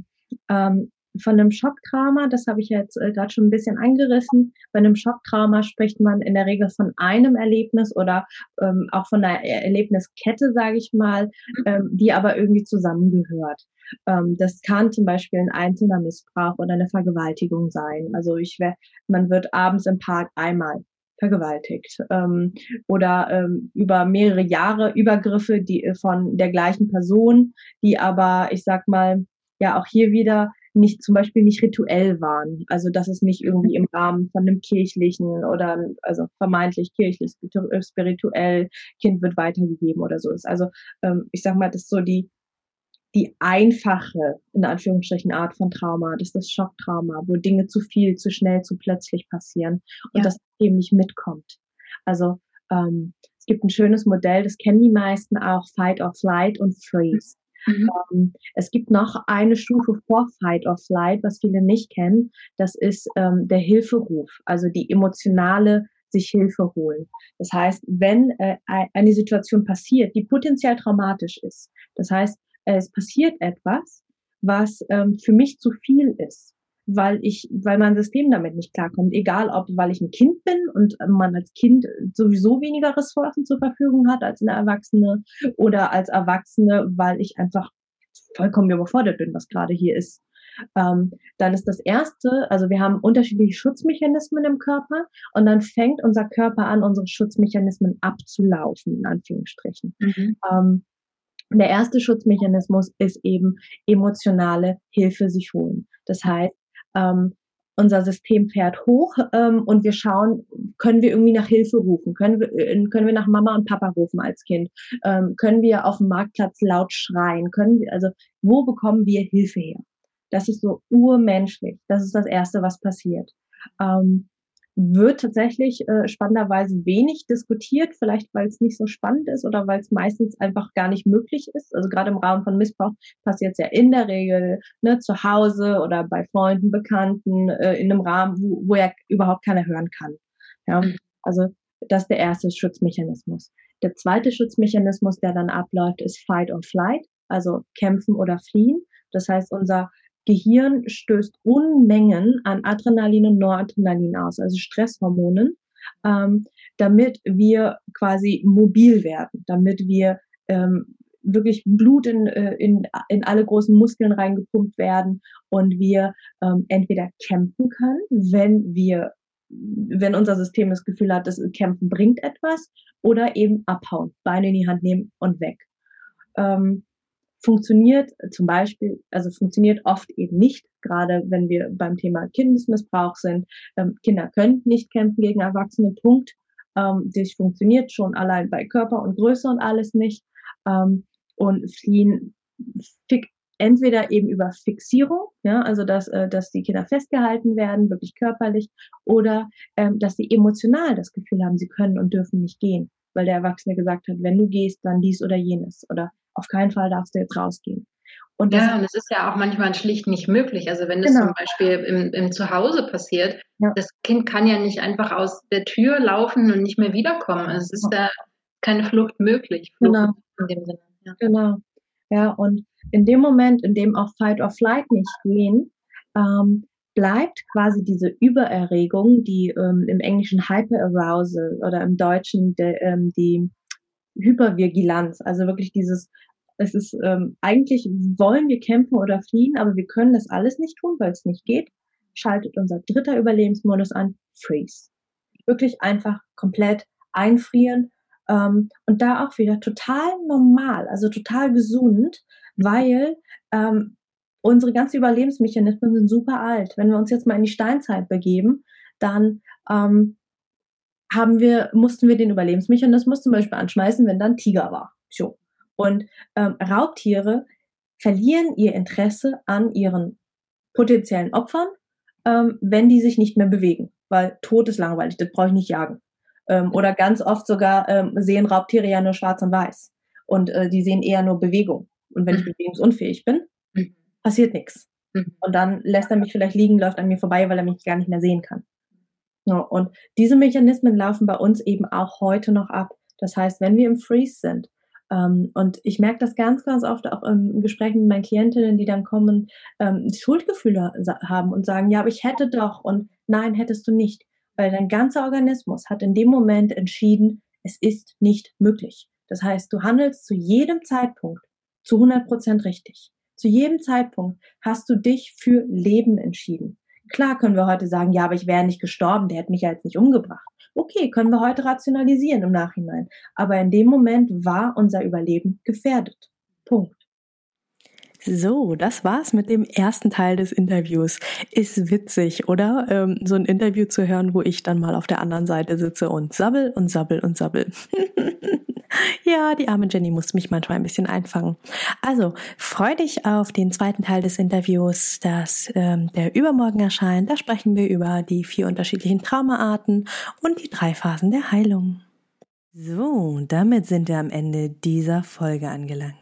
[SPEAKER 1] Ähm, von einem Schocktrauma, das habe ich jetzt äh, gerade schon ein bisschen angerissen, bei einem Schocktrauma spricht man in der Regel von einem Erlebnis oder ähm, auch von einer Erlebniskette, sage ich mal, ähm, die aber irgendwie zusammengehört. Ähm, das kann zum Beispiel ein einzelner Missbrauch oder eine Vergewaltigung sein. Also ich wär, man wird abends im Park einmal vergewaltigt ähm, oder ähm, über mehrere Jahre Übergriffe, die äh, von der gleichen Person, die aber, ich sag mal, ja auch hier wieder nicht zum Beispiel nicht rituell waren. Also dass es nicht irgendwie im Rahmen von einem kirchlichen oder also vermeintlich kirchlich spirituell Kind wird weitergegeben oder so ist. Also ähm, ich sag mal, das ist so die die einfache, in Anführungsstrichen, Art von Trauma, das ist das Schocktrauma, wo Dinge zu viel, zu schnell, zu plötzlich passieren und ja. das eben nicht mitkommt. Also ähm, es gibt ein schönes Modell, das kennen die meisten auch, Fight or Flight und Freeze. Mhm. Ähm, es gibt noch eine Stufe vor Fight or Flight, was viele nicht kennen. Das ist ähm, der Hilferuf, also die emotionale sich Hilfe holen. Das heißt, wenn äh, eine Situation passiert, die potenziell traumatisch ist, das heißt, es passiert etwas, was ähm, für mich zu viel ist, weil ich, weil mein System damit nicht klarkommt. Egal ob, weil ich ein Kind bin und man als Kind sowieso weniger Ressourcen zur Verfügung hat als eine Erwachsene oder als Erwachsene, weil ich einfach vollkommen überfordert bin, was gerade hier ist. Ähm, dann ist das erste, also wir haben unterschiedliche Schutzmechanismen im Körper und dann fängt unser Körper an, unsere Schutzmechanismen abzulaufen, in Anführungsstrichen. Mhm. Ähm, der erste Schutzmechanismus ist eben emotionale Hilfe sich holen. Das heißt, ähm, unser System fährt hoch ähm, und wir schauen, können wir irgendwie nach Hilfe rufen? Können wir, äh, können wir nach Mama und Papa rufen als Kind? Ähm, können wir auf dem Marktplatz laut schreien? Können wir, also wo bekommen wir Hilfe her? Das ist so urmenschlich. Das ist das Erste, was passiert. Ähm, wird tatsächlich äh, spannenderweise wenig diskutiert, vielleicht weil es nicht so spannend ist oder weil es meistens einfach gar nicht möglich ist. Also gerade im Rahmen von Missbrauch passiert es ja in der Regel ne, zu Hause oder bei Freunden, Bekannten, äh, in einem Rahmen, wo, wo ja überhaupt keiner hören kann. Ja, also das ist der erste Schutzmechanismus. Der zweite Schutzmechanismus, der dann abläuft, ist Fight or Flight, also kämpfen oder fliehen. Das heißt, unser Gehirn stößt Unmengen an Adrenalin und Noradrenalin aus, also Stresshormonen, ähm, damit wir quasi mobil werden, damit wir ähm, wirklich Blut in, äh, in, in alle großen Muskeln reingepumpt werden und wir ähm, entweder kämpfen können, wenn wir wenn unser System das Gefühl hat, das Kämpfen bringt etwas, oder eben abhauen, Beine in die Hand nehmen und weg. Ähm, funktioniert zum Beispiel, also funktioniert oft eben nicht, gerade wenn wir beim Thema Kindesmissbrauch sind. Ähm, Kinder können nicht kämpfen gegen Erwachsene, Punkt. Ähm, das funktioniert schon allein bei Körper und Größe und alles nicht. Ähm, und fliehen entweder eben über Fixierung, ja, also dass, äh, dass die Kinder festgehalten werden, wirklich körperlich, oder ähm, dass sie emotional das Gefühl haben, sie können und dürfen nicht gehen, weil der Erwachsene gesagt hat, wenn du gehst, dann dies oder jenes, oder auf keinen Fall darfst du jetzt rausgehen.
[SPEAKER 3] Und ja, und es ist ja auch manchmal schlicht nicht möglich. Also wenn das genau. zum Beispiel im, im Zuhause passiert, ja. das Kind kann ja nicht einfach aus der Tür laufen und nicht mehr wiederkommen. Also es ist da keine Flucht möglich.
[SPEAKER 1] Flucht genau. In dem Sinne. Ja. Genau. Ja, und in dem Moment, in dem auch Fight or Flight nicht gehen, ähm, bleibt quasi diese Übererregung, die ähm, im Englischen Hyperarousal oder im Deutschen de, ähm, die Hypervigilanz, also wirklich dieses, es ist ähm, eigentlich wollen wir kämpfen oder fliehen, aber wir können das alles nicht tun, weil es nicht geht, schaltet unser dritter Überlebensmodus an, Freeze. Wirklich einfach komplett einfrieren ähm, und da auch wieder total normal, also total gesund, weil ähm, unsere ganzen Überlebensmechanismen sind super alt. Wenn wir uns jetzt mal in die Steinzeit begeben, dann ähm, haben wir, mussten wir den Überlebensmechanismus zum Beispiel anschmeißen, wenn dann Tiger war. So. Und ähm, Raubtiere verlieren ihr Interesse an ihren potenziellen Opfern, ähm, wenn die sich nicht mehr bewegen, weil Tod ist langweilig, das brauche ich nicht jagen. Ähm, oder ganz oft sogar ähm, sehen Raubtiere ja nur schwarz und weiß. Und äh, die sehen eher nur Bewegung. Und wenn ich mhm. bewegungsunfähig bin, mhm. passiert nichts. Mhm. Und dann lässt er mich vielleicht liegen, läuft an mir vorbei, weil er mich gar nicht mehr sehen kann. Und diese Mechanismen laufen bei uns eben auch heute noch ab. Das heißt, wenn wir im Freeze sind, ähm, und ich merke das ganz, ganz oft auch im Gespräch mit meinen Klientinnen, die dann kommen, ähm, Schuldgefühle haben und sagen, ja, aber ich hätte doch und nein, hättest du nicht weil dein ganzer Organismus hat in dem Moment entschieden, es ist nicht möglich. Das heißt, du handelst zu jedem Zeitpunkt zu 100 Prozent richtig. Zu jedem Zeitpunkt hast du dich für Leben entschieden. Klar können wir heute sagen, ja, aber ich wäre nicht gestorben, der hätte mich ja jetzt nicht umgebracht. Okay, können wir heute rationalisieren im Nachhinein. Aber in dem Moment war unser Überleben gefährdet. Punkt.
[SPEAKER 2] So, das war's mit dem ersten Teil des Interviews. Ist witzig, oder? Ähm, so ein Interview zu hören, wo ich dann mal auf der anderen Seite sitze und sabbel und sabbel und sabbel. ja, die arme Jenny muss mich manchmal ein bisschen einfangen. Also, freu dich auf den zweiten Teil des Interviews, das ähm, der übermorgen erscheint. Da sprechen wir über die vier unterschiedlichen Traumaarten und die drei Phasen der Heilung. So, damit sind wir am Ende dieser Folge angelangt.